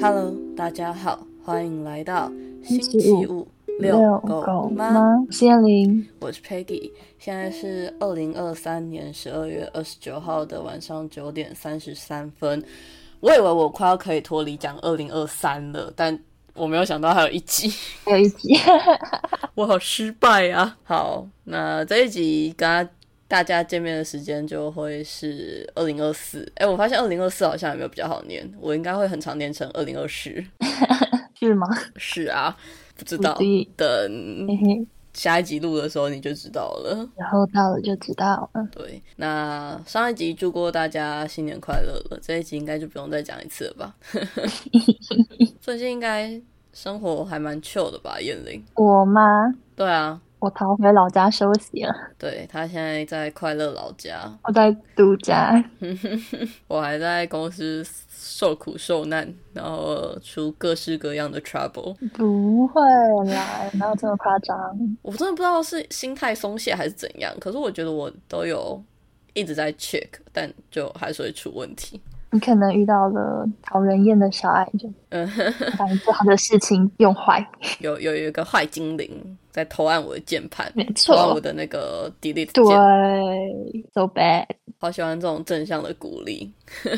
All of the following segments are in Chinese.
Hello，大家好，欢迎来到星期期五五遛狗吗？我是燕玲，我是 Peggy，现在是二零二三年十二月二十九号的晚上九点三十三分。我以为我快要可以脱离讲二零二三了，但我没有想到还有一集，还有一集，我好失败啊！好，那这一集跟大大家见面的时间就会是二零二四。哎，我发现二零二四好像也没有比较好念，我应该会很常念成二零二十。是吗？是啊，不知道，等下一集录的时候你就知道了。然后到了就知道了。对，那上一集祝过大家新年快乐了，这一集应该就不用再讲一次了吧？最近应该生活还蛮 chill 的吧，燕玲？我吗？对啊，我逃回老家休息了，对他现在在快乐老家，我在度假。我还在公司受苦受难，然后出各式各样的 trouble。不会啦，哪有这么夸张？我真的不知道是心态松懈还是怎样，可是我觉得我都有一直在 check，但就还是会出问题。你可能遇到了讨人厌的小矮人嗯，把你做好的事情用坏。有有有一个坏精灵在偷按我的键盘，没偷按我，的那个 delete 对，，so bad。好喜欢这种正向的鼓励。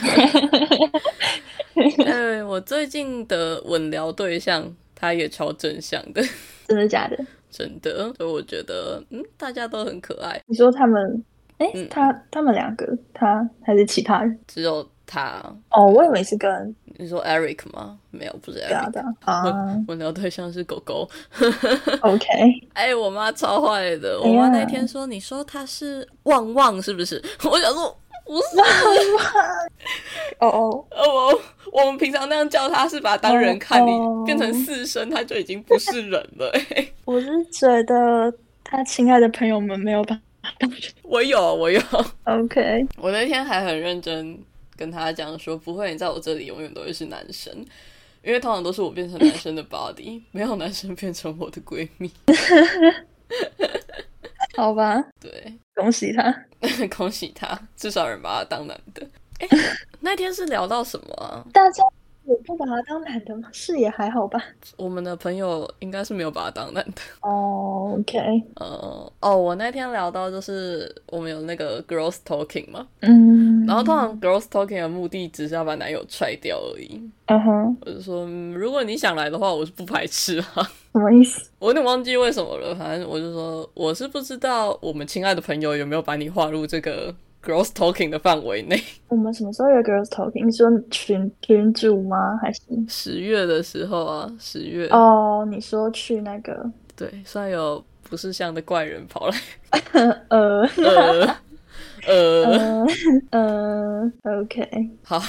哎，我最近的稳聊对象他也超正向的，真的假的？真的，所以我觉得嗯，大家都很可爱，你说他们？哎、嗯他他们两个，他还是其他人？只有他。哦，我以为是跟你说 Eric 吗？没有，不是 Eric。的啊。啊。稳聊对象是狗狗。OK，哎、我妈超坏的。我妈那天说：“你说他是旺旺是不是？” 我想说不是，哦哦，呃，我我们平常那样叫他是把他当人看，你哦变成四声他就已经不是人了、哎我是觉得他亲爱的朋友们没有把他当成我有，我有，OK，我那天还很认真跟他讲说，不会，你在我这里永远都会是男生。因为通常都是我变成男生的 body，没有男生变成我的闺蜜。好吧，对，恭喜他。恭喜他，至少有人把他当男的。哎、那天是聊到什么啊？大家有不把他当男的吗？是也还好吧。我们的朋友应该是没有把他当男的。哦，OK，呃，哦，我那天聊到就是我们有那个 girls talking 嘛，嗯，然后通常 girls talking 的目的只是要把男友踹掉而已。嗯哼，我就说、嗯如果你想来的话，我是不排斥啊。什么意思？我有点忘记为什么了，反正我就说我是不知道我们亲爱的朋友有没有把你划入这个 girls talking 的范围内。我们什么时候有 girls talking？你说群群主吗？还是？十月的时候啊，十月哦，你说去那个对，虽然有不是像的怪人跑来，呃 呃呃，呃呃，OK，好，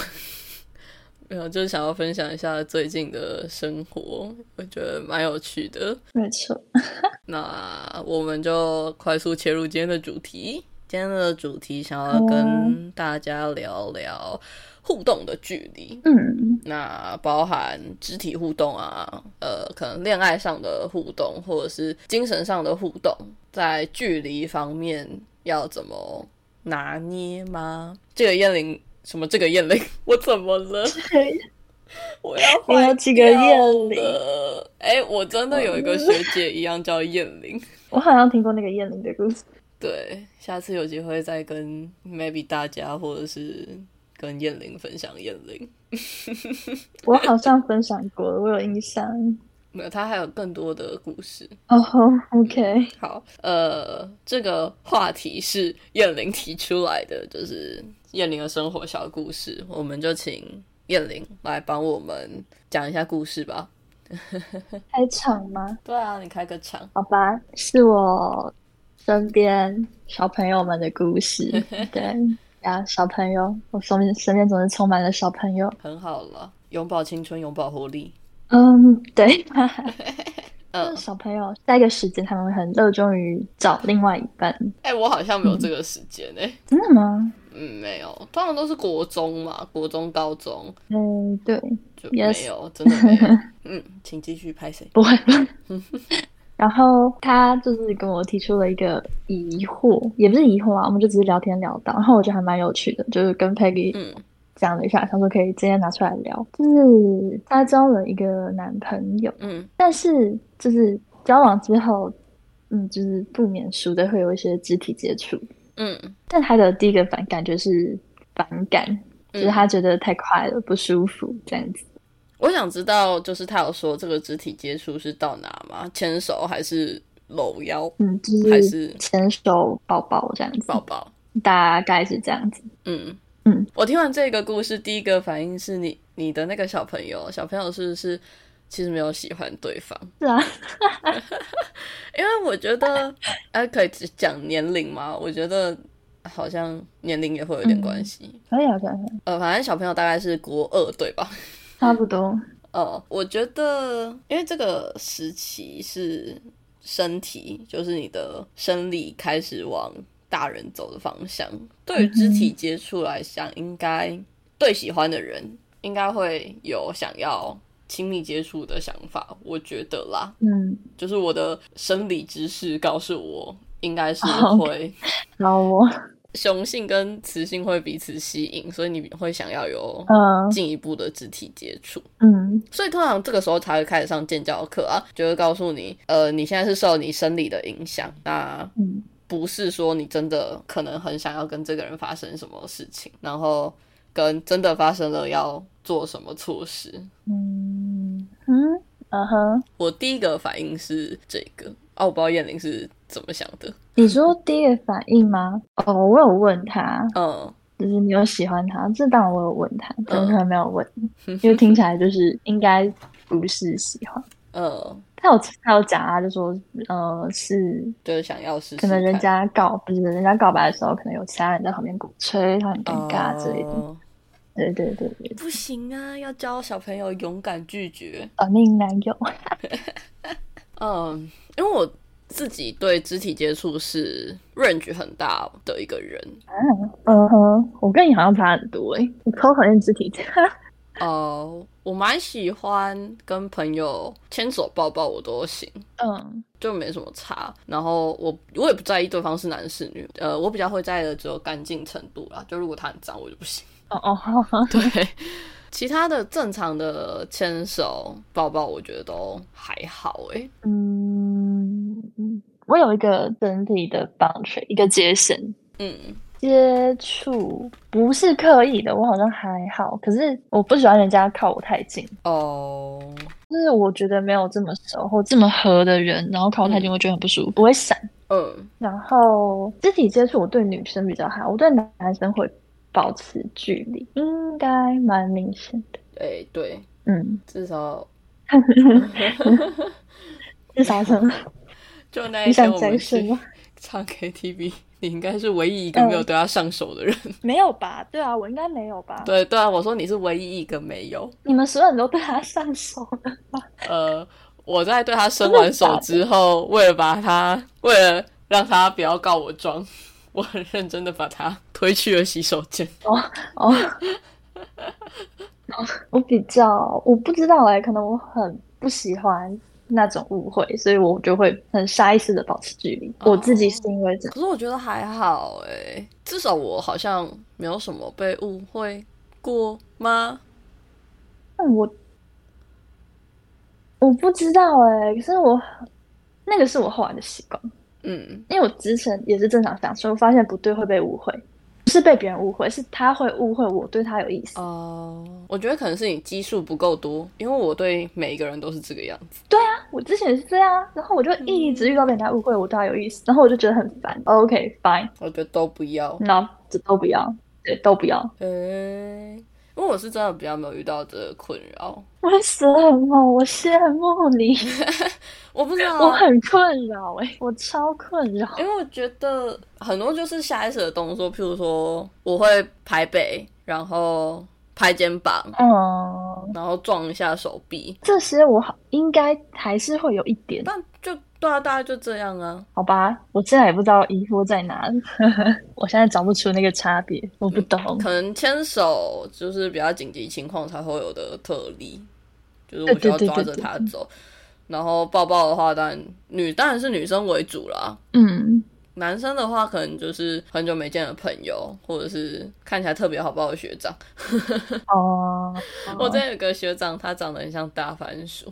没有，就是想要分享一下最近的生活，我觉得蛮有趣的。没错。那我们就快速切入今天的主题。今天的主题想要跟大家聊聊互动的距离，嗯那包含肢体互动啊，呃，可能恋爱上的互动，或者是精神上的互动，在距离方面要怎么拿捏吗？这个燕玲，什么这个燕玲，我怎么了？我要你有几个燕玲了？哎、我真的有一个学姐一样叫燕玲。我好像听过那个燕玲的故事。对，下次有机会再跟 maybe 大家或者是跟燕玲分享燕玲。我好像分享过了，我有印象。没有，他还有更多的故事。哦、o k 好，呃，这个话题是燕玲提出来的，就是燕玲的生活小故事，我们就请燕玲来帮我们讲一下故事吧。开场吗？对啊，你开个场。好吧，是我身边小朋友们的故事。对呀，小朋友，我身边身边总是充满了小朋友。很好了，拥抱青春，拥抱活力。嗯，对。嗯，小朋友在一个时间，他们会很热衷于找另外一半。哎、我好像没有这个时间哎、真的吗？嗯，没有，通常都是国中嘛，国中、高中嗯，对，就 Yes 没有真的没有。嗯，请继续拍谁？不会。然后他就是跟我提出了一个疑惑，也不是疑惑啊，我们就只是聊天聊到，然后我觉得还蛮有趣的，就是跟 Peggy 嗯讲了一下，想说可以今天拿出来聊。就是他交了一个男朋友，嗯但是就是交往之后，嗯，就是不免俗的会有一些肢体接触。嗯但他的第一个反感就是反感，就是嗯，她觉得太快了，不舒服这样子。我想知道，就是他有说这个肢体接触是到哪吗？牵手还是搂腰嗯，就还是是牵手、抱抱这样子，抱抱？大概是这样子。嗯嗯，我听完这个故事，第一个反应是你你的那个小朋友，小朋友是不是其实没有喜欢对方？是啊，因为我觉得，哎、可以只讲年龄吗？我觉得好像年龄也会有点关系。可以啊，可以啊，呃，反正小朋友大概是国二对吧？差不多。呃，我觉得，因为这个时期是身体，就是你的生理开始往大人走的方向。对于肢体接触来讲，应该对喜欢的人应该会有想要亲密接触的想法。我觉得啦，嗯，就是我的生理知识告诉我，应该是哦会然后我，雄性跟雌性会彼此吸引，所以你会想要有嗯进一步的肢体接触。嗯所以通常这个时候才会开始上健教课啊，就会告诉你，呃，你现在是受你生理的影响，那嗯不是说你真的可能很想要跟这个人发生什么事情，然后跟真的发生了要做什么措施。嗯嗯嗯哼。我第一个反应是这个啊，我不知道燕玲是怎么想的。你说第一个反应吗？哦，我有问他，嗯就是你有喜欢他？这当然我有问他，但嗯是他没有问，因为听起来就是应该不是喜欢。嗯，他有他有讲啊，就说呃是就是想要试试可能人家告不是人家告白的时候，可能有其他人在旁边鼓吹，他很尴尬之类的。哦对对对对，不行啊，要教小朋友勇敢拒绝。短命男友。嗯，因为我自己对肢体接触是 range 很大的一个人。嗯哼，我跟你好像差很多诶、我超讨厌肢体接触。哦，我蛮喜欢跟朋友牵手抱抱，我都行，嗯就没什么差。然后我我也不在意对方是男是女，呃，我比较会在意的只有干净程度啦。就如果他很脏，我就不行。哦哦，对，其他的正常的牵手抱抱，我觉得都还好诶、嗯，嗯我有一个整体的 boundary，一个界限。嗯接触不是刻意的，我好像还好，可是我不喜欢人家靠我太近，哦，就是我觉得没有这么熟或这么合的人，然后靠我太近，我会觉得很不舒服，我会闪。嗯。然后肢体接触，我对女生比较好，我对男生会保持距离，应该蛮明显的。哎、对，嗯，至少 至少什么？就那你一天我们？唱 KTV，你应该是唯一一个没有对他上手的人。没有吧？对啊，我应该没有吧？对对啊，我说你是唯一一个没有。你们所有人都对他上手了吧？呃，我在对他伸完手之后，为了把他，为了让他不要告我状，我很认真的把他推去了洗手间。哦，哦我比较我不知道哎、可能我很不喜欢那种误会，所以我就会很下意识的保持距离。哦我自己是因为这样，可是我觉得还好欸，至少我好像没有什么被误会过吗？但我我不知道哎、可是我那个是我后来的习惯，嗯，因为我之前也是正常想，所以我发现不对会被误会，不是被别人误会，是他会误会我对他有意思。哦、我觉得可能是你基数不够多，因为我对每一个人都是这个样子。对啊，我之前也是这样啊，然后我就一直遇到被人家误会我对他有意思，然后我就觉得很烦。OK，fine，、我觉得都不要。那这都不要，对，都不要。诶、因为我是真的比较没有遇到这个困扰，为什么？我羡慕你，我不知道啊，我很困扰哎、我超困扰。因为我觉得很多就是下意识的动作，譬如说我会排北，然后拍肩膀，嗯，然后撞一下手臂，这些我好应该还是会有一点，但就对啊，大概就这样啊。好吧？我现在也不知道疑惑在哪里，我现在找不出那个差别，我不懂。可能牵手就是比较紧急情况才会有的特例，就是我就要抓着对对他走。然后抱抱的话，当然女当然是女生为主啦。嗯男生的话，可能就是很久没见的朋友，或者是看起来特别好抱的学长。哦，我这有个学长，他长得很像大番薯，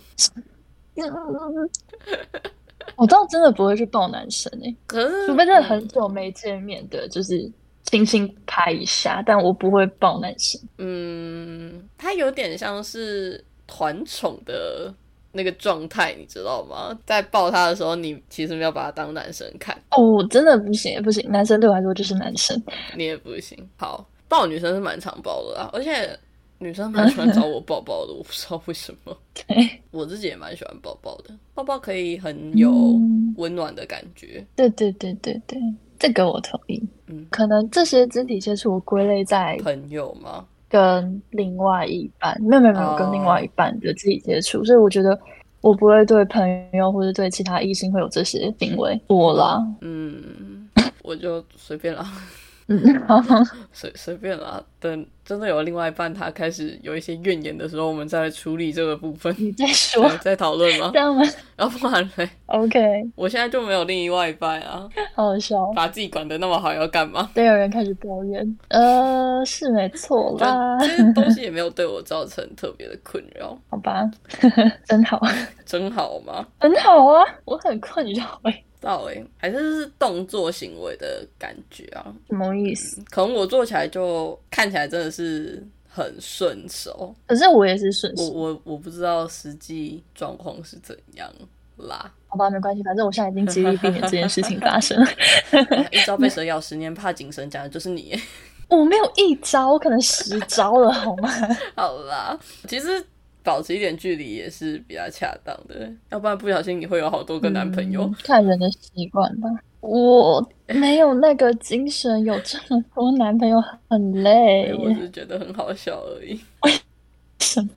我倒真的不会去抱男生诶、可是除非真的很久没见面的，就是轻轻拍一下，但我不会抱男生。嗯，他有点像是团宠的那个状态，你知道吗？在抱他的时候，你其实没有把他当男生看，哦，真的不行不行，男生对我来说就是男生。你也不行。好，抱女生是蛮常抱的啦，而且女生蛮喜欢找我抱抱的，我不知道为什么。对我自己也蛮喜欢抱抱的，抱抱可以很有嗯温暖的感觉。对对对对对，这个我同意。嗯可能这些肢体接触我归类在朋友吗？跟另外一半，没有没有没有哦跟另外一半的自己接触，所以我觉得我不会对朋友或者对其他异性会有这些行为。我啦，嗯，我就随便啦。嗯，好，随随便啦，等真的有另外一半，他开始有一些怨言的时候，我们再来处理这个部分，你再说 对，再讨论吗这？样吗要不然嘞，？OK，我现在就没有另外一半啊，好好笑。把自己管得那么好，要干嘛？都有人开始抱怨，呃，是没错啦，这些东西也没有对我造成特别的困扰，好吧，真好，真好吗？很好啊，我很困扰哎、到诶、还是是动作行为的感觉啊，什么意思？可能我做起来就看起来真的是很顺手，可是我也是顺我，我我不知道实际状况是怎样啦。好吧，没关系，反正我现在已经极力避免这件事情发生。一朝被蛇咬，十年怕井绳，讲的就是你。我没有一招，我可能十招了，好吗？好啦，其实保持一点距离也是比较恰当的，要不然不小心你会有好多个男朋友。嗯看人的习惯吧。我没有那个精神，有这么多男朋友很累。我只是觉得很好笑而已。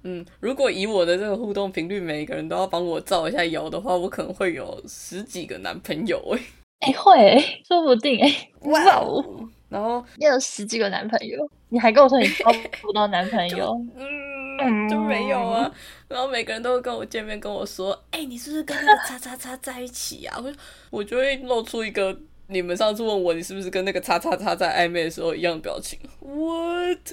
嗯，如果以我的这个互动频率，每个人都要帮我造一下谣的话，我可能会有十几个男朋友哎、哎、会、欸，说不定哎、哇哦，！然后也有十几个男朋友，你还跟我说你交不到男朋友？嗯，就没有啊。然后每个人都会跟我见面，跟我说：“哎、你是不是跟那个叉叉叉在一起啊？”我就我就会露出一个你们上次问我你是不是跟那个叉叉叉在暧昧的时候一样的表情。What？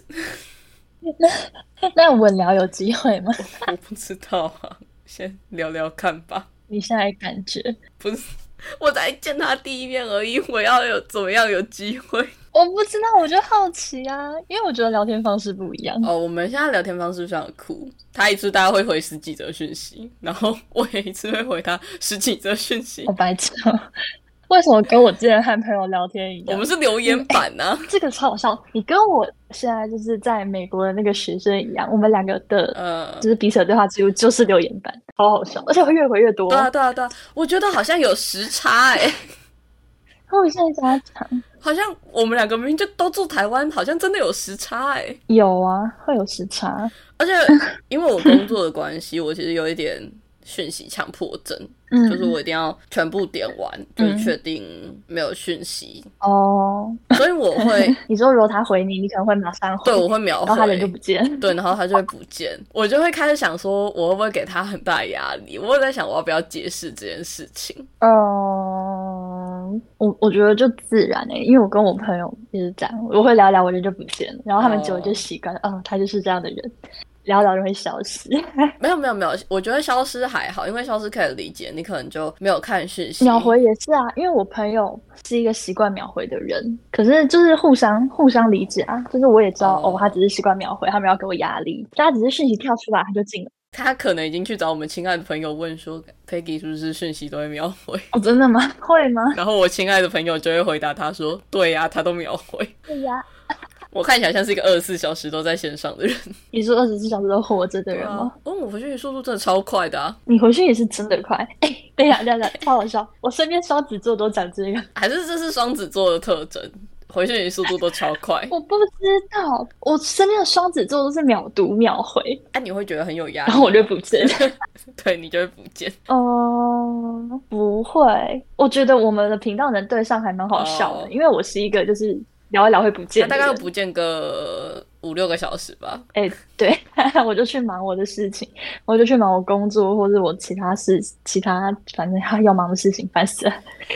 那稳聊有机会吗？我不知道啊，先聊聊看吧。你现在感觉？不是，我才见他第一面而已，我要有怎么样有机会？我不知道，我就好奇啊，因为我觉得聊天方式不一样。哦，我们现在聊天方式非常酷，他一次大概会回十几则讯息，然后我也一次会回他十几则讯息好。白痴哦！为什么跟我之前和朋友聊天一样？我们是留言板啊，这个超好笑。你跟我现在就是在美国的那个学生一样，我们两个的呃就，是彼此的对话记录就是留言板，好好笑，而且会越回越多。对啊，对啊，对啊，我觉得好像有时差哎、我现在加强好像我们两个明明就都住台湾，好像真的有时差哎、有啊，会有时差。而且因为我工作的关系，我其实有一点讯息强迫症，嗯，就是我一定要全部点完，就是确定没有讯息，哦，所以我会 你说如果他回你，你可能会马上回，对我会秒然后他人就。不见。对，然后他就会不见，我就会开始想说，我会不会给他很大压力？我也在想，我要不要解释这件事情？嗯，我我觉得就自然诶、因为我跟我朋友也是这样，我会聊聊，我人就不见了，然后他们久了就习惯了，哦，他就是这样的人，聊聊就会消失。没有没有没有，我觉得消失还好，因为消失可以理解，你可能就没有看讯息。秒回也是啊，因为我朋友是一个习惯秒回的人，可是就是互相互相理解啊，就是我也知道哦哦他只是习惯秒回，他没有给我压力，他只是讯息跳出来他就进了。他可能已经去找我们亲爱的朋友问说，Peggy 是不是讯息都会秒回？哦，真的吗？会吗？然后我亲爱的朋友就会回答他说，对呀、他都秒回。对呀、我看起来像是一个二十四小时都在线上的人，你说二十四小时都活着的人吗？哦，我回讯息速度真的超快的啊！你回去也是真的快，哎、对呀、对呀、对呀，超好笑。我身边双子座都讲这个，还是这是双子座的特征，回讯息速度都超快。我不知道，我身边的双子座都是秒读秒回，哎、你会觉得很有压力，然后我就不见。对你就会不见。嗯，不会，我觉得我们的频道能对上还蛮好笑的，哦因为我是一个就是聊一聊会不见大概会不见个五五六个小时吧。哎、对，我就去忙我的事情，我就去忙我工作或者我其他事，其他反正要忙的事情，烦死了。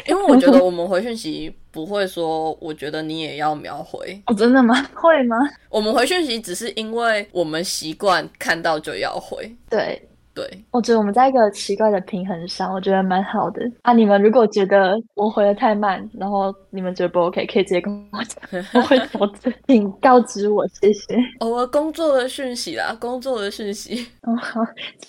因为我觉得我们回讯息不会说，我觉得你也要秒回。哦，真的吗？会吗？我们回讯息只是因为我们习惯看到就要回。对，对，我觉得我们在一个奇怪的平衡上，我觉得蛮好的啊。你们如果觉得我回的太慢，然后你们觉得不 OK，可以直接跟我讲，我会 调整，请告知我，谢谢。偶尔工作的讯息啦，工作的讯息，哦，好，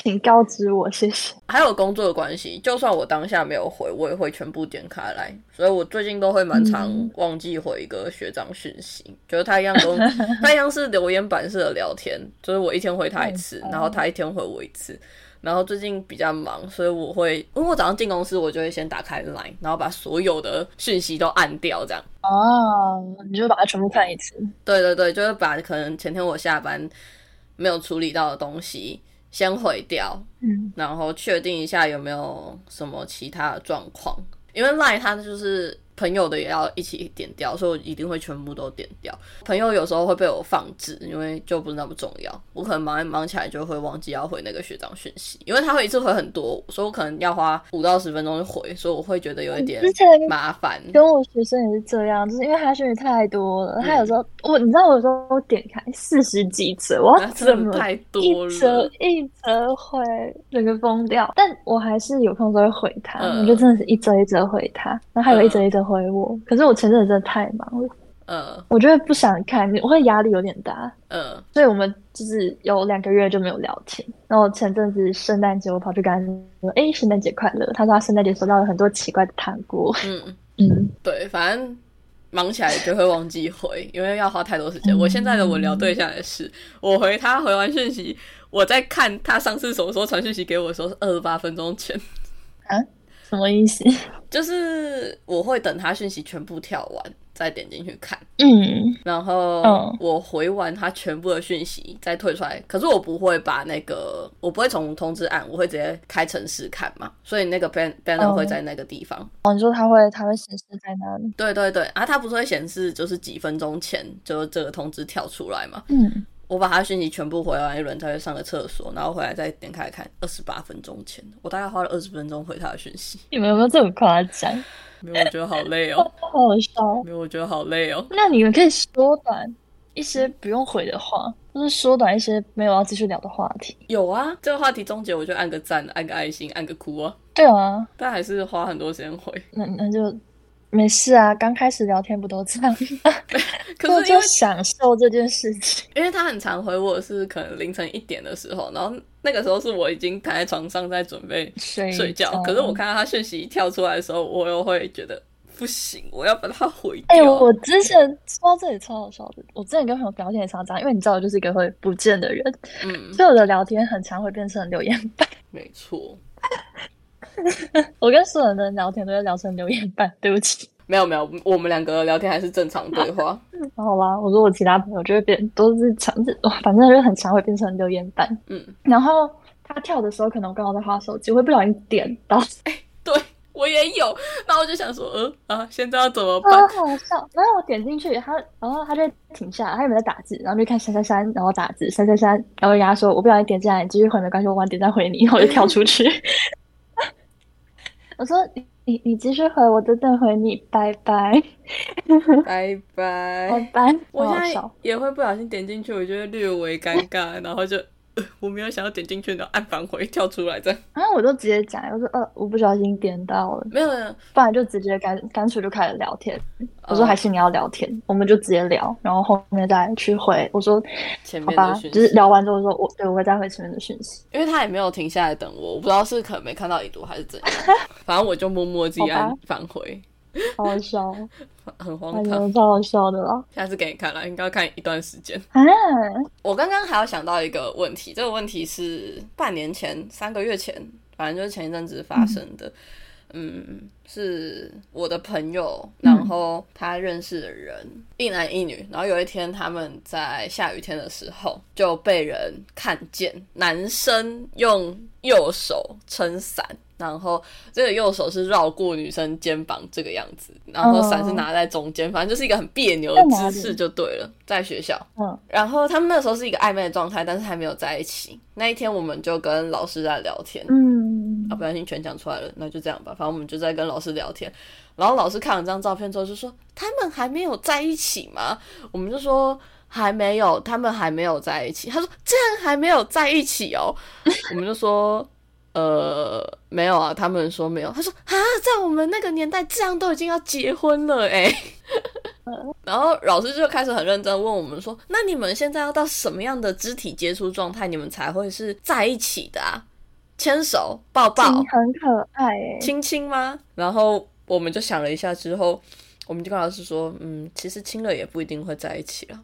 请告知我，谢谢。还有工作的关系，就算我当下没有回，我也会全部点开来。所以我最近都会蛮常嗯忘记回一个学长讯息，就是他一样跟他一样是留言板式的聊天，就是我一天回他一次，嗯然后他一天回我一次。然后最近比较忙，所以我会，因为我早上进公司，我就会先打开 Line，然后把所有的讯息都按掉，这样。哦，你就把它全部看一次。对对对，就是把可能前天我下班没有处理到的东西先毁掉，嗯，然后确定一下有没有什么其他的状况。因为 Line 它就是朋友的也要一起点掉，所以我一定会全部都点掉。朋友有时候会被我放置，因为就不是那么重要。我可能忙一忙起来就会忘记要回那个学长讯息，因为他会一次回很多，所以我可能要花五到十分钟去回，所以我会觉得有一点麻烦。跟我学生也是这样，就是因为他讯息太多了，他有时候我你知道，我有时候点开四十几则，我要怎么 真的太多一则了，一则回，整个疯掉。但我还是有空都会回他，嗯我就真的是一则一则回他，然后还有一则一则回我。可是我前阵子真的太忙了，呃我觉得不想看，我会压力有点大。呃所以我们就是有两个月就没有聊天。然后前阵子圣诞节，我跑去跟他说：“哎，圣诞节快乐！”他说他圣诞节收到了很多奇怪的糖果。嗯。嗯，对，反正忙起来就会忘记回，因为要花太多时间。我现在的我聊对象也是，我回他回完讯息，我在看他上次什么时候传讯息给我的时候是二十八分钟前，什么意思？就是我会等他讯息全部跳完再点进去看，嗯，然后嗯我回完他全部的讯息再退出来。可是我不会把那个，我不会从通知按，我会直接开城市看嘛，所以那个 ban banner 哦会在那个地方。哦，你说他会他会显示在哪里？对对对，啊，它不是会显示就是几分钟前就这个通知跳出来嘛？嗯，我把他讯息全部回完一轮，才去上个厕所，然后回来再点开看，二十八分钟前，我大概花了二十分钟回他的讯息。你们有没有这么夸张？没有，我觉得好累哦。好好笑。没有，我觉得好累哦。那你们可以缩短一些不用回的话，就是缩短一些没有要继续聊的话题。有啊，这个话题终结我就按个赞，按个爱心，按个哭啊，对啊，但还是花很多时间回。那那就没事啊。刚开始聊天不都这样？可就是就享受这件事情。因为他很常回我是可能凌晨一点的时候，然后那个时候是我已经躺在床上在准备睡睡觉，可是我看到他讯息一跳出来的时候，我又会觉得不行，我要把它回哎、掉。我之前说到这里超好笑的。我之前跟朋友聊天也常常，因为你知道我就是一个会不见的人，嗯，所以我的聊天很常会变成留言板。没错，我跟所有人聊天都会聊成留言板，对不起。没有没有，我们两个聊天还是正常对话。好啦，我说我其他朋友就会变，都是常，反正就很常会变成留言板。嗯，然后他跳的时候，可能我刚好在划手机，我会不小心点到，对我也有，那我就想说，呃啊，现在要怎么办？好好笑。然后我点进去，他，然后他就停下来，他有没有在打字？然后就看三三三，然后打字三三三，然后就跟他说，我不小心点进来，你继续回没关系，我晚点再回你，然后我就跳出去。我说你你你继续回，我等等回你，拜拜拜拜。拜拜。我现在。也会不小心点进去，我觉得略微尴尬，然后就、呃、我没有想要点进去，然后按返回跳出来这样。然后我就直接讲，我说呃，我不小心点到了，没有没有，不然就直接干干脆就开始聊天。我说哦还是你要聊天，我们就直接聊，然后后面再去回。我说前好吧，面的讯息，就是聊完之后说，我对我会再回前面的讯息。因为他也没有停下来等我，我不知道是可能没看到已读还是怎样，反正我就默默自己按返回，好好笑哦，很哎荒唐。呦，超好笑的啦！下次给你看了，应该要看一段时间。啊，我刚刚还有想到一个问题，这个问题是半年前、三个月前，反正就是前一阵子发生的。嗯，是我的朋友，然后他认识的人，一男一女。然后有一天他们在下雨天的时候就被人看见，男生用右手撑伞，然后这个右手是绕过女生肩膀这个样子，然后伞是拿在中间，反正就是一个很别扭的姿势就对了，在学校。嗯，然后他们那时候是一个暧昧的状态，但是还没有在一起。那一天我们就跟老师在聊天，嗯，啊，不小心全讲出来了，那就这样吧。反正我们就在跟老师聊天，然后老师看了这张照片之后就说：“他们还没有在一起吗？”我们就说：“还没有，他们还没有在一起。”他说：“这样还没有在一起哦。” 我们就说：“呃，没有啊。”他们说没有。他说：“啊，在我们那个年代，这样都已经要结婚了哎。”然后老师就开始很认真问我们说：“那你们现在要到什么样的肢体接触状态，你们才会是在一起的啊？牵手、抱抱，很可爱哎，亲亲吗？”然后我们就想了一下之后，我们就跟老师说：“嗯，其实亲了也不一定会在一起了。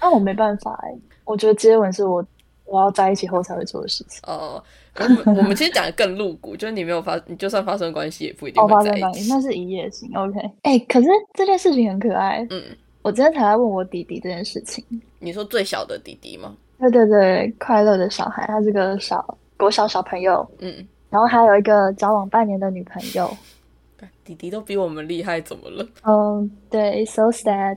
那 我没办法哎，我觉得接吻是我我要在一起后才会做的事情。哦，我们我们其实讲的更露骨，就是你没有发，你就算发生关系也不一定会在一起。那是一夜情，OK。哎，可是这件事情很可爱。嗯，我今天才来问我弟弟这件事情。你说最小的弟弟吗？对对对，快乐的小孩，他是个小国小小朋友，嗯，然后还有一个交往半年的女朋友。弟弟都比我们厉害，怎么了？嗯，对，so sad。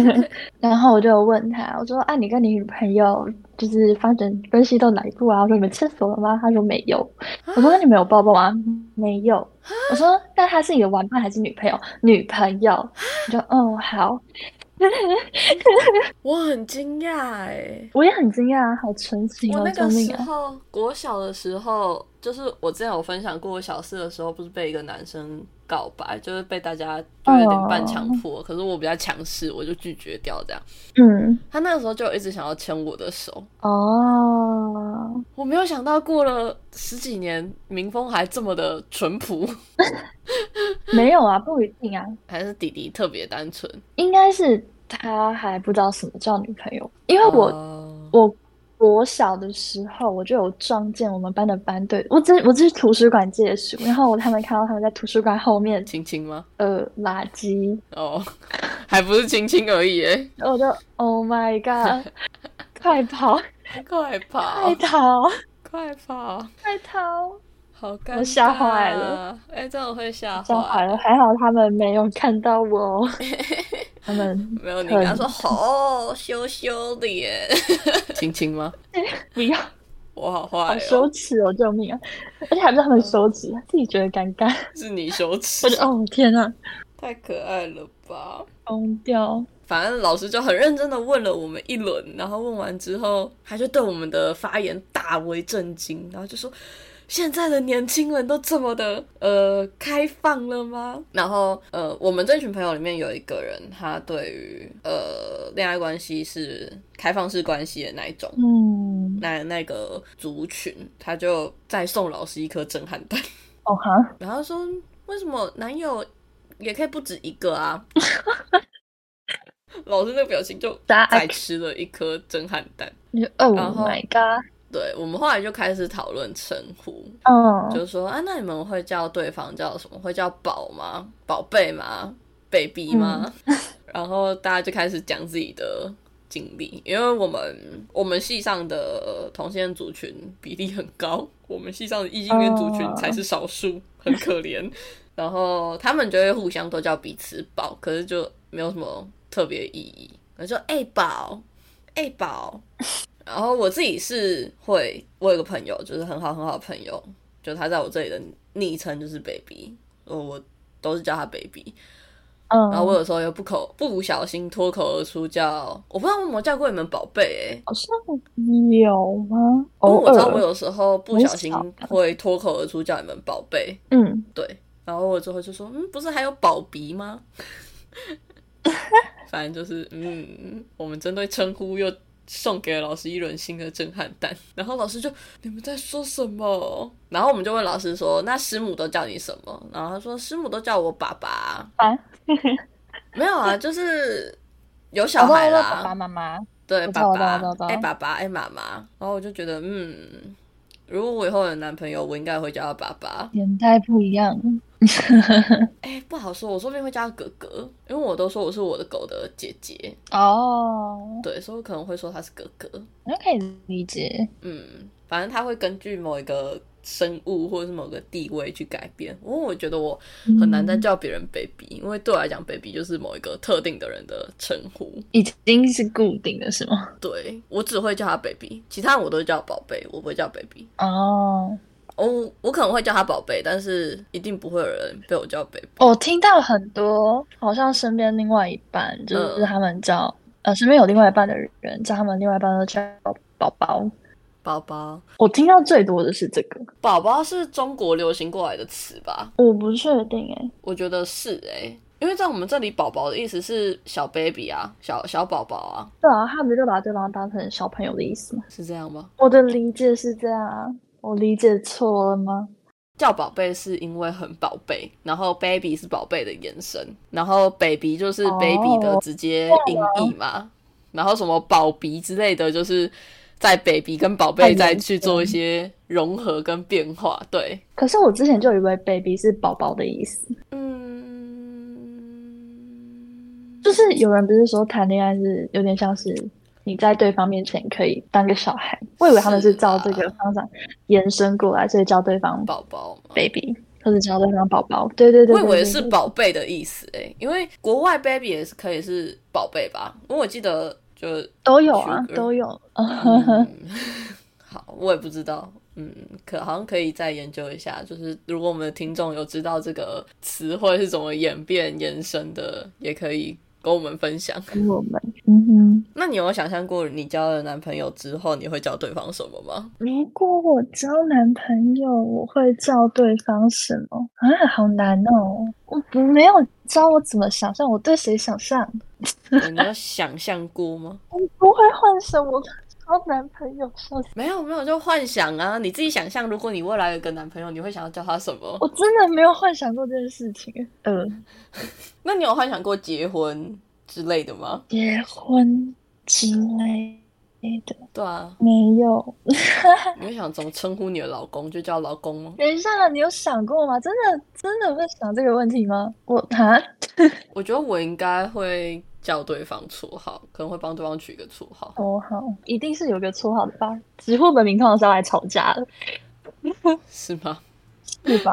然后我就问他，我说：“啊，你跟你女朋友就是发展分析到哪一步啊？”我说：“你们牵手了吗？”他说：“没有。”我说：“那你们有抱抱吗？”没有。我说：“那他是你的玩伴还是女朋友？”女朋友。我就哦好，我很惊讶哎，我也很惊讶，好纯情哦，我那个！时候国小的时候，就是我之前有分享过，我小四的时候不是被一个男生告白，就是被大家就有点半强迫，可是我比较强势，我就拒绝掉这样。嗯，他那个时候就一直想要牵我的手，哦，我没有想到过了十几年，民风还这么的淳朴，没有啊，不一定啊，还是弟弟特别单纯。应该是他还不知道什么叫女朋友，因为我。哦。我我小的时候，我就有撞见我们班的班队，我这我这是图书馆借书，然后他们看到他们在图书馆后面亲亲吗？呃垃圾，哦，还不是亲亲而已诶，我就 Oh my god，快跑快跑快，逃快跑！快逃！好尴尬，我吓坏了。哎、这样会吓吓坏了，还好他们没有看到我，他们没有，你跟他说好羞羞的耶，亲亲吗？不要，我好坏、羞耻哦，救命啊！而且还不是他们羞耻，自己觉得尴尬，是你羞耻我，就哦天啊，太可爱了吧！疯掉！反正老师就很认真的问了我们一轮，然后问完之后，他就对我们的发言大为震惊，然后就说。现在的年轻人都这么的呃开放了吗？然后呃，我们这群朋友里面有一个人，他对于呃恋爱关系是开放式关系的那一种，嗯，那那个族群，他就再送老师一颗震撼弹，哦哈，然后说为什么男友也可以不止一个啊？老师那个表情就咋再吃了一颗震撼弹。Oh my god，对我们后来就开始讨论称呼，嗯，就是说啊，那你们会叫对方叫什么？会叫宝吗？宝贝吗？baby 吗？然后大家就开始讲自己的经历，因为我们我们系上的同性恋族群比例很高，我们系上的异性恋族群才是少数，很可怜。然后他们就会互相都叫彼此宝，可是就没有什么特别意义。我说哎宝，哎宝。然后我自己是会，我有个朋友就是很好很好的朋友，就他在我这里的昵称就是 baby，我我都是叫他 baby。嗯，然后我有时候又不口不小心脱口而出叫，我不知道有没有叫过你们宝贝诶、好像有吗？因为我知道我，有时候不小心会脱口而出叫你们宝贝，嗯，对，然后我之后就说，嗯，不是还有宝鼻吗？反正就是，嗯，我们针对称呼又送给了老师一轮新的震撼弹，然后老师就你们在说什么？然后我们就问老师说，那师母都叫你什么？然后他说师母都叫我爸爸，啊，没有啊，就是有小孩啦，爸爸妈妈，对，爸爸。我知道我知道，哎，爸爸，哎，妈妈，然后我就觉得，嗯，如果我以后有男朋友，我应该会叫他爸爸。年代不一样，哎，不好说，我说不定会叫他哥哥，因为我都说我是我的狗的姐姐，哦，对，所以我可能会说他是哥哥。那可以理解，嗯，反正他会根据某一个生物或者是某个地位去改变。因为我觉得我很难再叫别人 baby，因为对我来讲，baby 就是某一个特定的人的称呼。已经是固定的是吗？对我只会叫他 baby，其他人我都叫宝贝，我不会叫 baby。哦，哦，我可能会叫他宝贝，但是一定不会有人被我叫 baby。我听到很多，好像身边另外一半就是他们叫、呃，身边有另外一半的人叫他们另外一半都叫宝宝。宝宝，我听到最多的是这个，宝宝是中国流行过来的词吧？我不确定哎、我觉得是诶、因为在我们这里，宝宝的意思是小 baby 啊，小小宝宝啊，对啊，他们就把对方当成小朋友的意思吗？是这样吗？我的理解是这样啊，我理解错了吗？叫宝贝是因为很宝贝，然后 baby 是宝贝的延伸，然后 baby 就是哦 baby 的直接音译嘛，然后什么宝鼻之类的，就是在 baby 跟宝贝再去做一些融合跟变化。对，可是我之前就以为 baby 是宝宝的意思，嗯，就是有人不是说谈恋爱是有点像是你在对方面前可以当个小孩，我以为他们是照这个方向延伸过来，所以叫对方宝宝。baby，或者叫对方宝宝。对对对我以为是对宝贝的意思诶、因为国外 baby 也是可以是宝贝吧？因为我记得就都有啊都有。嗯，好，我也不知道，嗯，可好像可以再研究一下。就是如果我们的听众有知道这个词汇是怎么演变延伸的，也可以跟我们分享。跟我们，嗯哼。那你有想象过你交了男朋友之后，你会叫对方什么吗？如果我交男朋友，我会叫对方什么啊？好难哦！我不没有教我怎么想象，我对谁想象？你有想象过吗？我不会幻想我交男朋友！没有，没有，就幻想啊！你自己想象，如果你未来有个男朋友，你会想要叫他什么？我真的没有幻想过这件事情。嗯，那你有幻想过结婚之类的吗？结婚之类的对啊，没有。你会想怎么称呼你的老公？就叫老公吗？等一下，你有想过吗？真的真的会想这个问题吗？我哈，我觉得我应该会叫对方绰号，可能会帮对方取一个绰号。哦好，一定是有个绰号的吧？直呼本名通常是要来吵架的，是吗？是吧？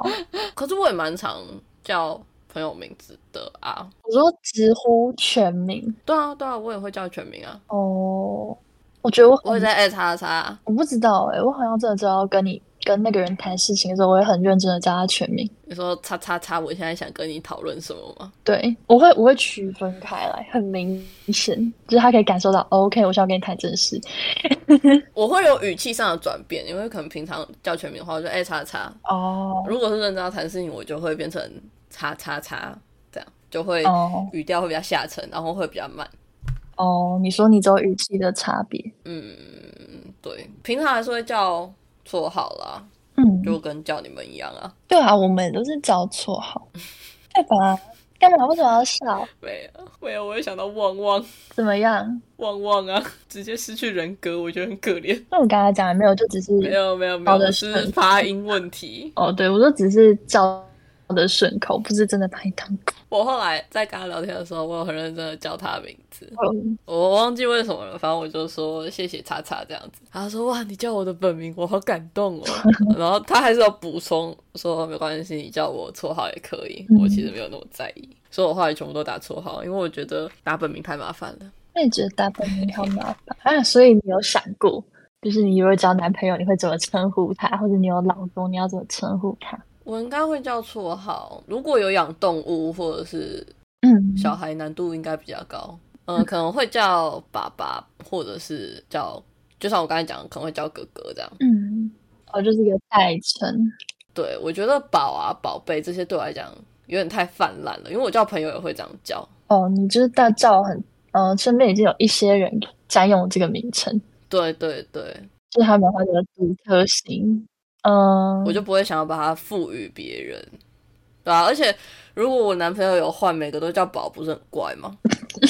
可是我也蛮常叫朋友名字的啊。我说直呼全名对啊，对啊，我也会叫全名啊。哦。我觉得我很我会在 A 叉叉。我不知道哎、我好像真的知道跟你跟那个人谈事情的时候，我会很认真的叫他全名。你说叉叉叉，我现在想跟你讨论什么吗？对，我会我会区分开来，很明显，就是他可以感受到、哦 OK，我需要跟你谈正事。我会有语气上的转变，因为可能平常叫全名的话，我就 A 叉叉。哦如果是认真要谈事情，我就会变成叉叉叉，这样就会哦语调会比较下沉，然后会比较慢。哦，你说你只有语气的差别，嗯，对，平常还是会叫绰号啦，嗯，就跟叫你们一样啊。对啊，我们都是叫绰号，对吧？干嘛？为什么要笑？没有，没有，我又想到旺旺怎么样？旺旺啊，直接失去人格，我觉得很可怜。那我刚才讲的没有，就只是没有，没有，没有，是顺发音问题。哦，对我说只是叫的顺口，不是真的把你当狗。我后来在跟他聊天的时候，我有很认真的叫他的名字，嗯我忘记为什么了，反正我就说谢谢叉叉这样子。他说哇，你叫我的本名，我好感动哦。然后他还是要补充说没关系，你叫我绰号也可以，嗯我其实没有那么在意。所以我后来全部都打绰号，因为我觉得打本名太麻烦了。那你觉得打本名好麻烦啊，所以你有想过，就是你如果交男朋友，你会怎么称呼他，或者你有老公，你要怎么称呼他？我应该会叫绰号，如果有养动物或者是嗯，小孩，难度应该比较高。嗯，可能会叫爸爸，或者是叫，就像我刚才讲，可能会叫哥哥这样。嗯，哦，就是一个代称。对，我觉得宝啊、宝贝这些对我来讲有点太泛滥了，因为我叫朋友也会这样叫。哦，你就是大叫很，呃，身边已经有一些人占用这个名称，对对对，就是他们有他的独特性。嗯，我就不会想要把它赋予别人，对啊。而且如果我男朋友有换每个都叫宝，不是很怪吗？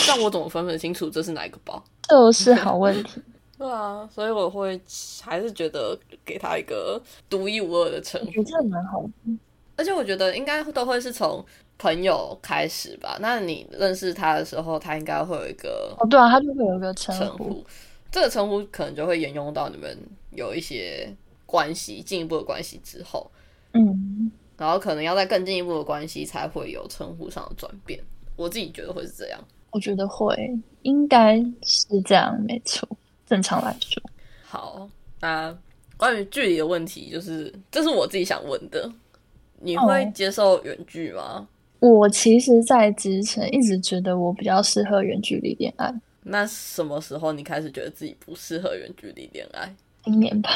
但我怎么分得清楚这是哪一个宝？这是好问题。对啊，所以我会还是觉得给他一个独一无二的称呼我觉得这蛮好的。而且我觉得应该都会是从朋友开始吧。那你认识他的时候，他应该会有一个哦，对啊，他就会有一个。称呼。这个称呼可能就会沿用到你们有一些关系进一步的关系之后，嗯，然后可能要在更进一步的关系才会有称呼上的转变。我自己觉得会是这样。我觉得会，应该是这样，没错。正常来说，好，那关于距离的问题，就是这是我自己想问的，你会哦接受远距吗？我其实，在之前一直觉得我比较适合远距离恋爱。那什么时候你开始觉得自己不适合远距离恋爱？今年吧，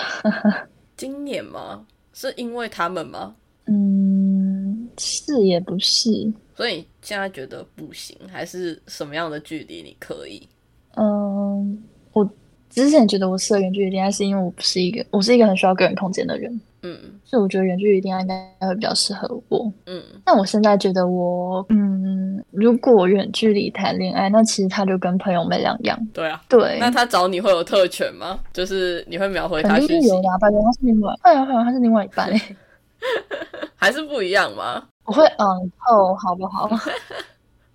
今年吗？是因为他们吗？嗯，是也不是，所以你现在觉得不行，还是什么样的距离你可以？嗯，我之前觉得我适合远距离恋爱，是因为我不是一个，我是一个很需要个人空间的人，嗯所以我觉得远距离恋爱应该会比较适合我。嗯，但我现在觉得我，嗯，如果远距离谈恋爱，那其实他就跟朋友没两样。对啊。对，那他找你会有特权吗？就是你会秒回他肯讯息有的、啊，拜托他是另外，会啊会啊，他是另外一半诶、还是不一样吗？我会嗯哦，好不好？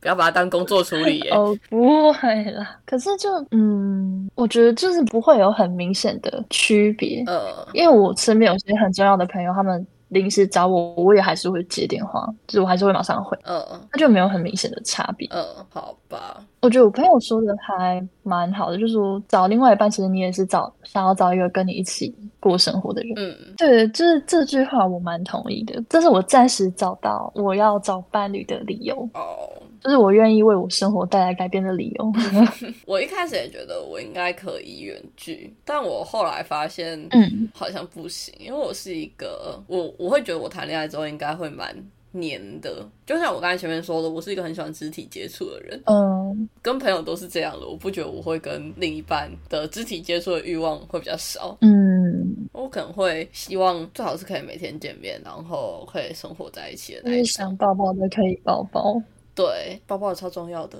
不要把它当工作处理耶。哦，不会啦。可是就嗯，我觉得就是不会有很明显的区别，呃，因为我身边有些很重要的朋友，他们临时找我，我也还是会接电话，就是我还是会马上回，嗯嗯那就没有很明显的差别。嗯，好吧，我觉得我朋友说的还蛮好的，就是说找另外一半，其实你也是找想要找一个跟你一起过生活的人。嗯对，就是这句话我蛮同意的，这是我暂时找到我要找伴侣的理由，哦，就是我愿意为我生活带来改变的理由。我一开始也觉得我应该可以远距，但我后来发现，嗯，好像不行，因为我是一个我我会觉得我谈恋爱之后应该会蛮黏的，就像我刚才前面说的，我是一个很喜欢肢体接触的人，嗯，跟朋友都是这样的，我不觉得我会跟另一半的肢体接触的欲望会比较少，嗯，我可能会希望最好是可以每天见面，然后可以生活在一起的那一种。想抱抱的可以抱抱，对，包包超重要的，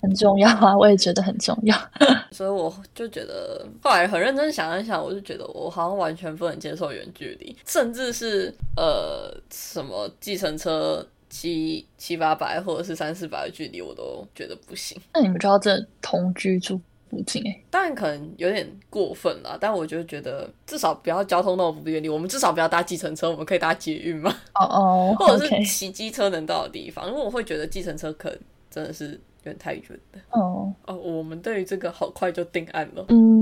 很重要啊，我也觉得很重要。所以我就觉得后来很认真想一想，我就觉得我好像完全不能接受远距离，甚至是呃什么计程车七七八百或者是三四百的距离，我都觉得不行。那你们知道这同居住附近哎、当然可能有点过分啦，但我就觉得至少不要交通那么不便利，我们至少不要搭计程车，我们可以搭捷运嘛，哦哦 或者是骑机车能到的地方，因为我会觉得计程车可能真的是有点太远的。哦，哦，我们对于这个好快就定案了。嗯，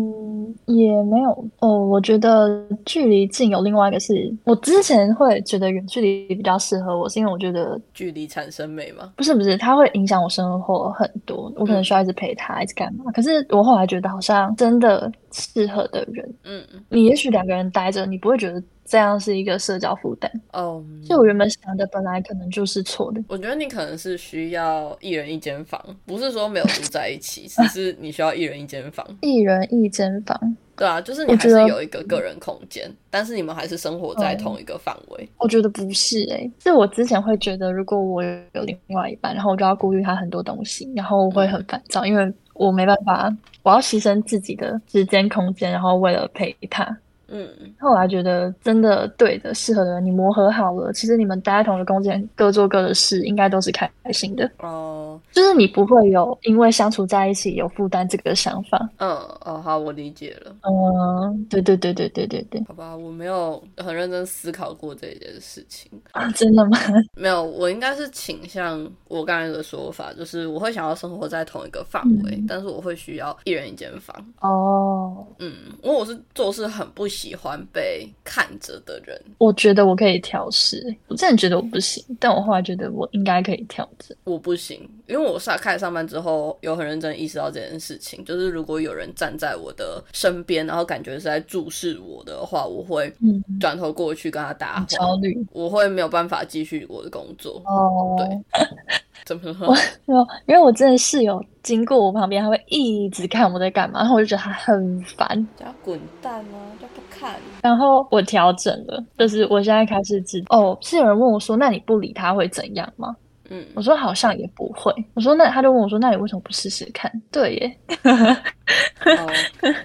也没有哦。我觉得距离近有另外一个是，我之前会觉得远距离比较适合我，是因为我觉得距离产生美吗？不是不是，它会影响我生活很多，我可能需要一直陪他，一直干嘛。可是我后来觉得，好像真的适合的人，嗯，你也许两个人待着，你不会觉得这样是一个社交负担。哦，所以我原本想的本来可能就是错的。我觉得你可能是需要一人一间房，不是说没有住在一起，只是你需要一人一间房。一人一间房，对啊，就是你还是有一个个人空间，但是你们还是生活在同一个范围。我觉得不是诶、是我之前会觉得，如果我有另外一半，然后我就要顾虑他很多东西，然后我会很烦躁，因为我没办法，我要牺牲自己的时间空间，然后为了陪他。嗯，后来觉得真的对的、适合的人，你磨合好了，其实你们待在同一个空间，各做各的事，应该都是开开心的。哦，就是你不会有因为相处在一起有负担这个想法。嗯，哦，好，我理解了。嗯，对对对对对对对，好吧，我没有很认真思考过这件事情。啊，真的吗？没有，我应该是倾向我刚才的说法，就是我会想要生活在同一个范围，嗯但是我会需要一人一间房。哦，嗯，因为我是做事很不喜欢被看着的人，我觉得我可以调试，我真的觉得我不行，但我后来觉得我应该可以调整。我不行，因为我上开始上班之后，有很认真意识到这件事情，就是如果有人站在我的身边，然后感觉是在注视我的话，我会嗯，转头过去跟他搭话，焦虑。我会没有办法继续我的工作。哦，对 怎么了？没有，因为我真的室友经过我旁边，他会一直看我在干嘛，然后我就觉得他很烦。叫他滚蛋啊！就不看。然后我调整了，就是我现在开始知哦，是有人问我说，那你不理他会怎样吗？嗯，我说好像也不会。我说那他就问我说，那你为什么不试试看？对耶，哦，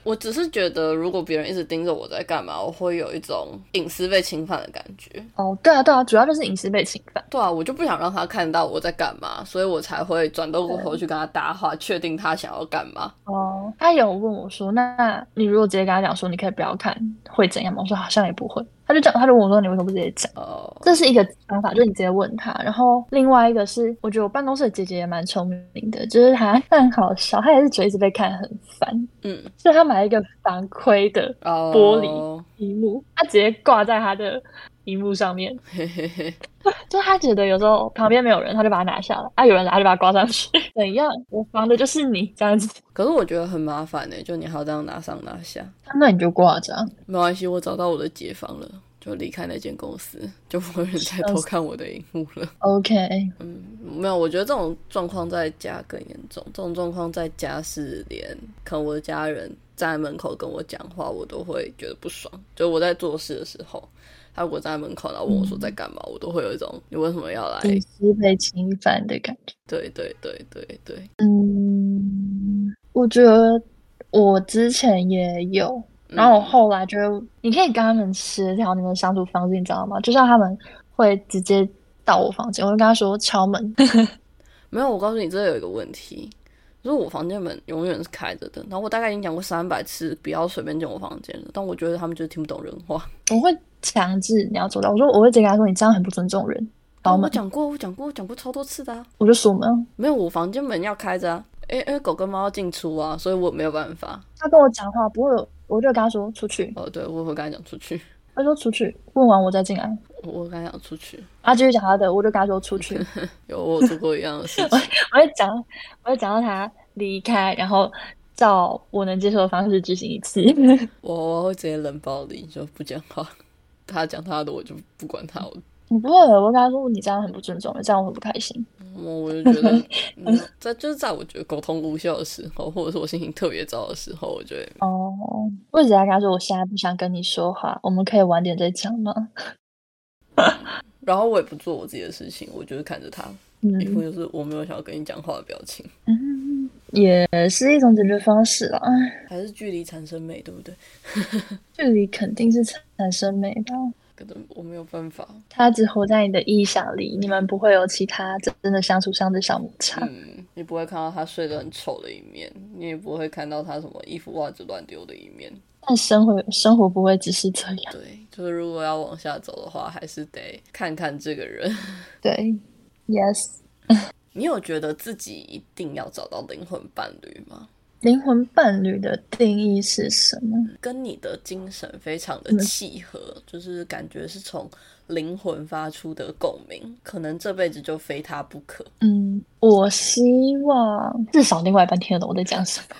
我只是觉得，如果别人一直盯着我在干嘛，我会有一种隐私被侵犯的感觉。哦，对啊，对啊，主要就是隐私被侵犯。对啊，我就不想让他看到我在干嘛，所以我才会转过头去跟他搭话，确定他想要干嘛。哦，他有问我说，那你如果直接跟他讲说，你可以不要看，会怎样吗？我说好像也不会。他就讲，他就问我说，你为什么不直接讲？哦，这是一个方法，就是你直接问他。然后另外一个是，我觉得我办公室的姐姐也蛮聪明的，就是她很好笑，她也是觉得一直被看很烦，嗯，所以她买了一个防窥的哦，玻璃屏幕，她直接挂在她的荧幕上面。嘿嘿嘿，就他觉得有时候旁边没有人，他就把它拿下来；啊，有人来，就把它挂上去。怎样？我防的就是你这样子，可是我觉得很麻烦呢，就你还要这样拿上拿下。那你就挂着、啊。没关系，我找到我的解放了，就离开那间公司，就不会有人再偷看我的荧幕了。OK，嗯，没有，我觉得这种状况在家更严重。这种状况在家是连可能我的家人站在门口跟我讲话，我都会觉得不爽。就我在做事的时候，他如果站在门口然后问我说在干嘛，我都会有一种你为什么要来？隐私被侵犯的感觉。对对对对对，嗯，我觉得我之前也有，然后我后来觉得你可以跟他们协调你们相处方式，你知道吗？就像他们会直接到我房间，我就跟他说敲门，没有，我告诉你，这有一个问题。就是我房间门永远是开着的，然后我大概已经讲过三百次不要随便进我房间了，但我觉得他们就是听不懂人话。我会强制你要做到。我说我会直接跟他说你这样很不尊重人，把我讲过，我讲过，我讲过超多次的啊。我就锁门。没有，我房间门要开着啊，因因为狗跟猫要进出啊，所以我没有办法。他跟我讲话不会有，我就跟他说出去，哦，对，我会跟他讲出去，他说出去，问完我再进来。我会跟他讲出去。他继续讲他的，我就跟他说出去。有我做过一样的事情，我会讲，我会讲到他离开，然后照我能接受的方式执行一次。我我会直接冷暴力，就不讲话。他讲他的，我就不管他。我你不会，我跟他说你这样很不尊重，这样我很不开心。我我就觉得，嗯在就是在我觉得沟通无效的时候，或者是我心情特别糟的时候，我觉得哦，我一直在跟他说，我现在不想跟你说话，我们可以晚点再讲吗？然后我也不做我自己的事情，我就是看着他，一副嗯就是我没有想要跟你讲话的表情，嗯，也是一种解决方式啦。还是距离产生美，对不对？距离肯定是产生美的，可能我没有办法，他只活在你的臆想里，你们不会有其他真的相处上的小摩擦。嗯，你不会看到他睡得很丑的一面，你也不会看到他什么衣服袜子乱丢的一面。但生活生活不会只是这样。对，就是如果要往下走的话，还是得看看这个人。对，yes。你有觉得自己一定要找到灵魂伴侣吗？灵魂伴侣的定义是什么？跟你的精神非常的嗯契合，就是感觉是从灵魂发出的共鸣，可能这辈子就非他不可。嗯，我希望至少另外一半听得懂我在讲什么。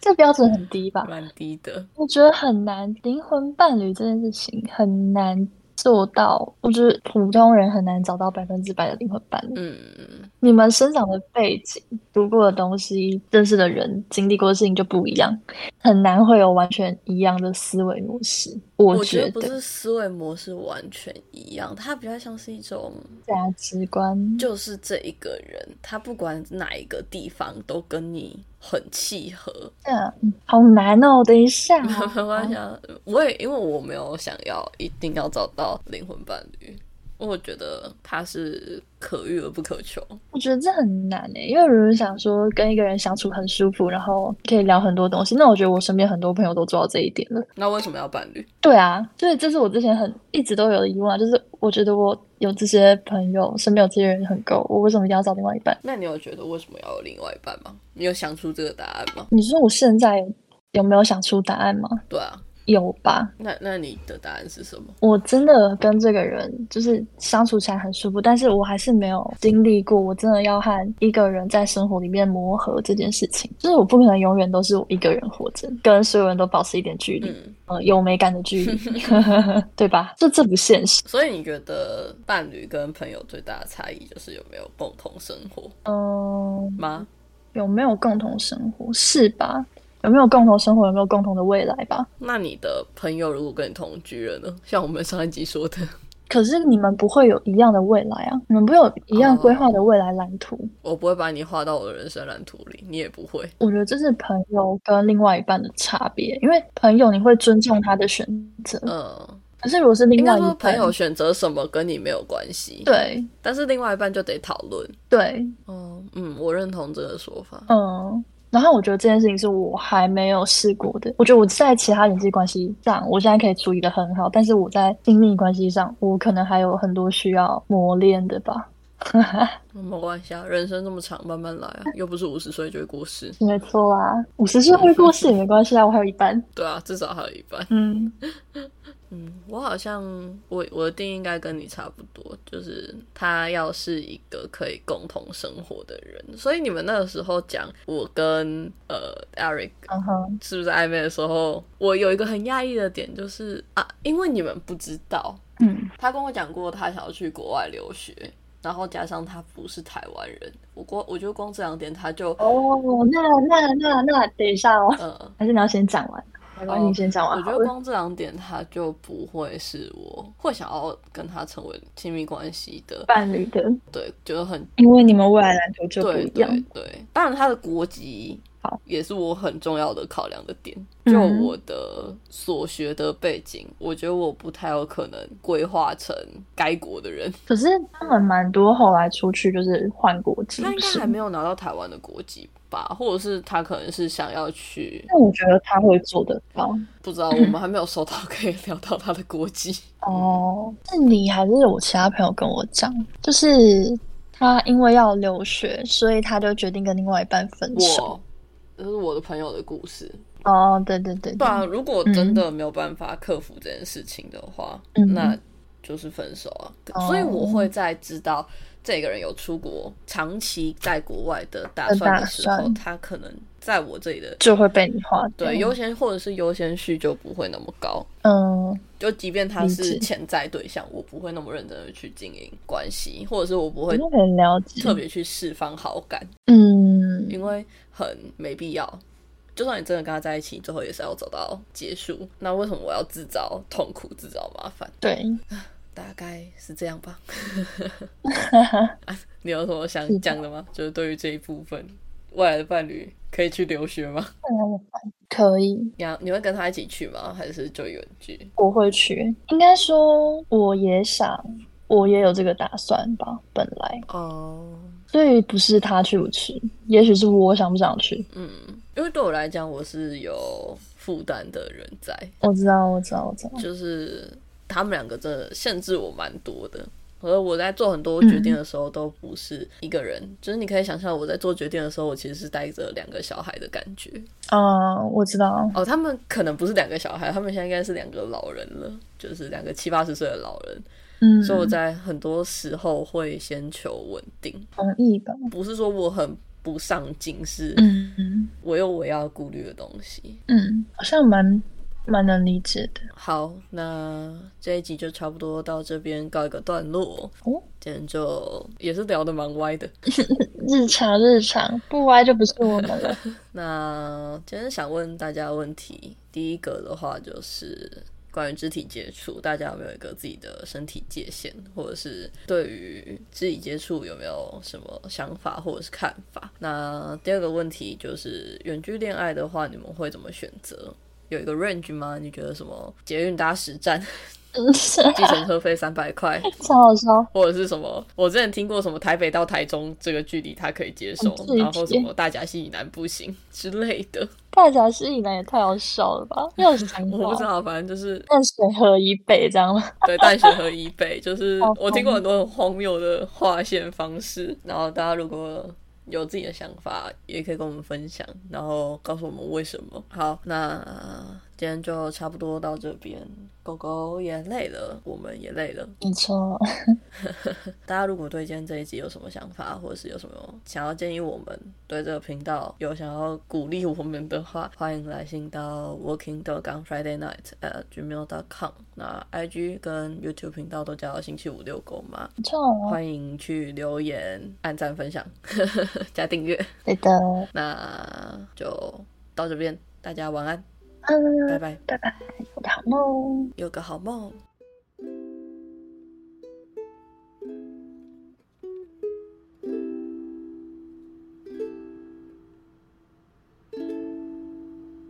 这标准很低吧？蛮低的，我觉得很难，灵魂伴侣这件事情很难做到。我觉得普通人很难找到百分之百的灵魂伴侣。嗯，你们生长的背景、读过的东西、认识的人、经历过的事情就不一样，很难会有完全一样的思维模式。我我觉得不是思维模式完全一样，它比较像是一种，价值观，就是这一个人，他不管哪一个地方都跟你很契合，嗯好难哦。等一下，没关系啊，我也因为我没有想要一定要找到灵魂伴侣，我觉得他是可遇而不可求。我觉得这很难诶，因为有人想说跟一个人相处很舒服，然后可以聊很多东西。那我觉得我身边很多朋友都做到这一点了。那为什么要伴侣？对啊，所以这是我之前很一直都有的疑问啊，就是我觉得我有这些朋友，身边有这些人很够，我为什么一定要找另外一半？那你有觉得为什么要有另外一半吗？你有想出这个答案吗？你说我现在有有没有想出答案吗？对啊，有吧，那那你的答案是什么？我真的跟这个人就是相处起来很舒服，但是我还是没有经历过我真的要和一个人在生活里面磨合这件事情，就是我不可能永远都是我一个人活着，跟所有人都保持一点距离，嗯，呃，有美感的距离，对吧？这这不现实。所以你觉得伴侣跟朋友最大的差异就是有没有共同生活嗯、吗？有没有共同生活是吧？有没有共同生活？有没有共同的未来吧？那你的朋友如果跟你同居了呢？像我们上一集说的，可是你们不会有一样的未来啊，你们不会有一样规划的未来蓝图。我不会把你画到我的人生蓝图里，你也不会。我觉得这是朋友跟另外一半的差别，因为朋友你会尊重他的选择，嗯，可是如果是另外一半，朋友选择什么跟你没有关系，，对但是另外一半就得讨论。对，哦，嗯，我认同这个说法。嗯。然后我觉得这件事情是我还没有试过的。我觉得我在其他人际关系上，我现在可以处理的很好，但是我在亲密关系上，我可能还有很多需要磨练的吧。没关系啊，人生这么长，慢慢来啊，又不是五十岁就会过世。没错啊，五十岁会过世也没关系啊，我还有一半。对啊，至少还有一半。嗯，嗯，我好像我我的定义应该跟你差不多，就是他要是一个可以共同生活的人。所以你们那个时候讲我跟呃 Eric 嗯哼，是不是暧昧的时候，我有一个很讶异的点，就是啊，因为你们不知道，嗯，他跟我讲过他想要去国外留学，然后加上他不是台湾人，我光我觉得光这两点他就哦，那那那那，等一下哦，嗯。还是你要先讲完？没关系，哦你先讲完我。觉得光这两点，他就不会是我会想要跟他成为亲密关系的，伴侣的，对，就是很因为你们未来篮球就不对一样。对对。当然，他的国籍好也是我很重要的考量的点。嗯就我的所学的背景，我觉得我不太有可能规划成该国的人。可是他们蛮多后来出去就是换国籍，他应该还没有拿到台湾的国籍吧，或者是他可能是想要去，那我觉得他会做得到。不知道，我们还没有收到可以聊到他的国籍。哦，是你还是我其他朋友跟我讲，就是他因为要留学，所以他就决定跟另外一半分手。这是我的朋友的故事。哦，对对对对啊，如果真的没有办法克服这件事情的话，嗯那就是分手啊。哦所以我会在知道这个人有出国、长期在国外的打算的时候，他可能在我这里的就会被你划。对优先或者是优先序就不会那么高。嗯，就即便他是潜在对象，我不会那么认真的去经营关系，或者是我不会。特别去释放好感，嗯，因为很没必要。就算你真的跟他在一起，最后也是要走到结束。那为什么我要制造痛苦、制造麻烦？对，大概是这样吧。啊你有什么想讲的吗？就是对于这一部分，未来的伴侣可以去留学吗？可以，你要你会跟他一起去吗？还是就远距？我会去。应该说，我也想，我也有这个打算吧，本来。哦、所以不是他去不去，也许是我想不想去。嗯，因为对我来讲，我是有负担的人在，我知道，我知道，我知道。就是他们两个真的限制我蛮多的。而我在做很多决定的时候，都不是一个人，就是你可以想象我在做决定的时候，我其实是带着两个小孩的感觉。啊、我知道。哦，他们可能不是两个小孩，他们现在应该是两个老人了，就是两个七八十岁的老人。嗯，所以我在很多时候会先求稳定，同意吧。不是说我很不上进，是嗯嗯我有我要顾虑的东西。嗯，好像蛮蛮能理解的。好，那这一集就差不多到这边告一个段落。哦，今天就也是聊得蛮歪的。日常日常不歪就不是我们了。那今天想问大家问题，第一个的话就是关于肢体接触，大家有没有一个自己的身体界限，或者是对于肢体接触有没有什么想法或者是看法？那第二个问题就是远距恋爱的话，你们会怎么选择？有一个 range 吗？你觉得什么捷运搭十站，嗯，计程车费三百块，超好笑。或者是什么？我之前听过什么台北到台中这个距离他可以接受然后什么大甲溪以南不行之类的。大甲溪以南也太好笑了吧？又是想法。我不知道，反正就是淡水河以北这样吗？对淡水河以北，就是 我听过很多很荒谬的划线方式。然后大家如果有自己的想法，也可以跟我们分享，然后告诉我们为什么。好，那今天就差不多到这边。狗狗也累了，我们也累了。没错。大家如果对今天这一集有什么想法，或者是有什么想要建议我们对这个频道有想要鼓励我们的话，欢迎来信到 Working Dog on Friday Night at gmail.com。那 IG 跟 YouTube 频道都叫星期五遛狗嘛，没错，欢迎去留言、按赞、分享、加订阅。对的。那就到这边，大家晚安，嗯，拜拜，拜拜，有个好梦。有个好梦。